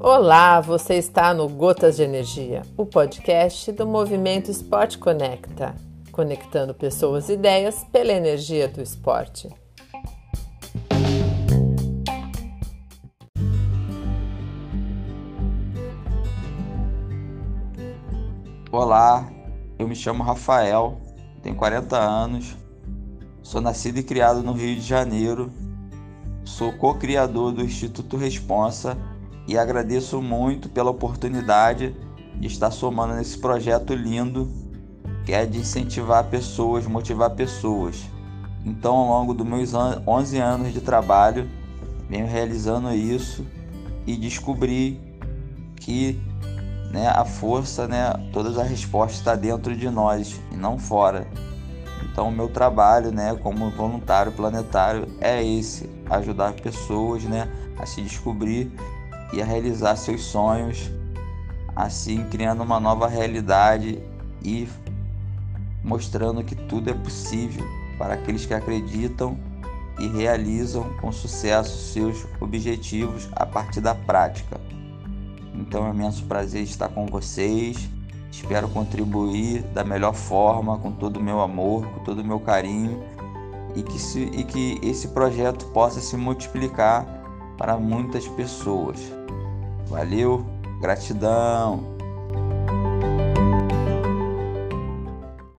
Olá, você está no Gotas de Energia, o podcast do Movimento Esporte Conecta, conectando pessoas e ideias pela energia do esporte. Olá, eu me chamo Rafael, tenho 40 anos, sou nascido e criado no Rio de Janeiro, sou co-criador do Instituto Responsa e agradeço muito pela oportunidade de estar somando nesse projeto lindo que é de incentivar pessoas, motivar pessoas. Então, ao longo dos meus 11 anos de trabalho, venho realizando isso e descobri que né, a força, né, todas as respostas está dentro de nós e não fora. Então, o meu trabalho, né, como voluntário planetário é esse: ajudar pessoas, né, a se descobrir e a realizar seus sonhos, assim criando uma nova realidade e mostrando que tudo é possível para aqueles que acreditam e realizam com sucesso seus objetivos a partir da prática. Então é um imenso prazer estar com vocês. Espero contribuir da melhor forma, com todo o meu amor, com todo o meu carinho e que, se, e que esse projeto possa se multiplicar para muitas pessoas. Valeu, gratidão!